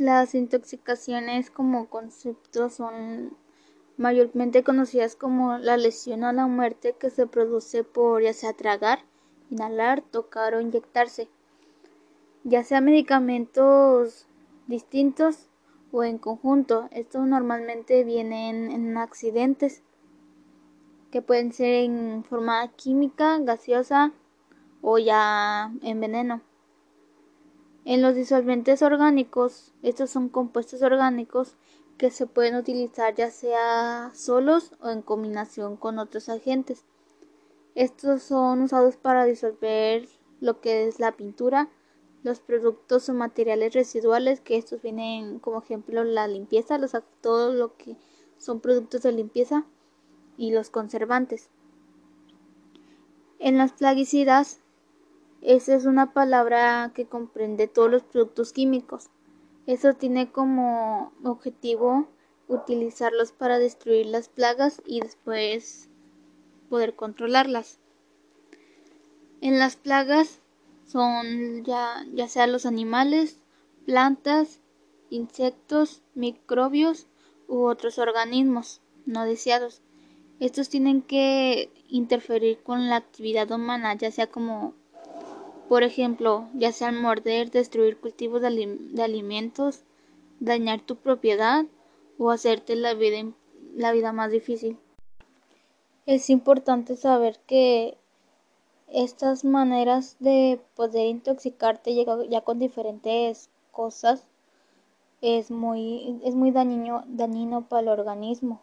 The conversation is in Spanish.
Las intoxicaciones como concepto son mayormente conocidas como la lesión o la muerte que se produce por ya sea tragar, inhalar, tocar o inyectarse, ya sea medicamentos distintos o en conjunto. Estos normalmente vienen en accidentes que pueden ser en forma química, gaseosa o ya en veneno. En los disolventes orgánicos, estos son compuestos orgánicos que se pueden utilizar ya sea solos o en combinación con otros agentes. Estos son usados para disolver lo que es la pintura, los productos o materiales residuales, que estos vienen como ejemplo la limpieza, los, todo lo que son productos de limpieza y los conservantes. En las plaguicidas esa es una palabra que comprende todos los productos químicos. Eso tiene como objetivo utilizarlos para destruir las plagas y después poder controlarlas. En las plagas son ya, ya sea los animales, plantas, insectos, microbios u otros organismos no deseados. Estos tienen que interferir con la actividad humana, ya sea como por ejemplo, ya sea morder, destruir cultivos de, alimentos, dañar tu propiedad o hacerte la vida, la vida más difícil. Es importante saber que estas maneras de poder intoxicarte ya, con diferentes cosas es muy, es muy dañino, dañino para el organismo.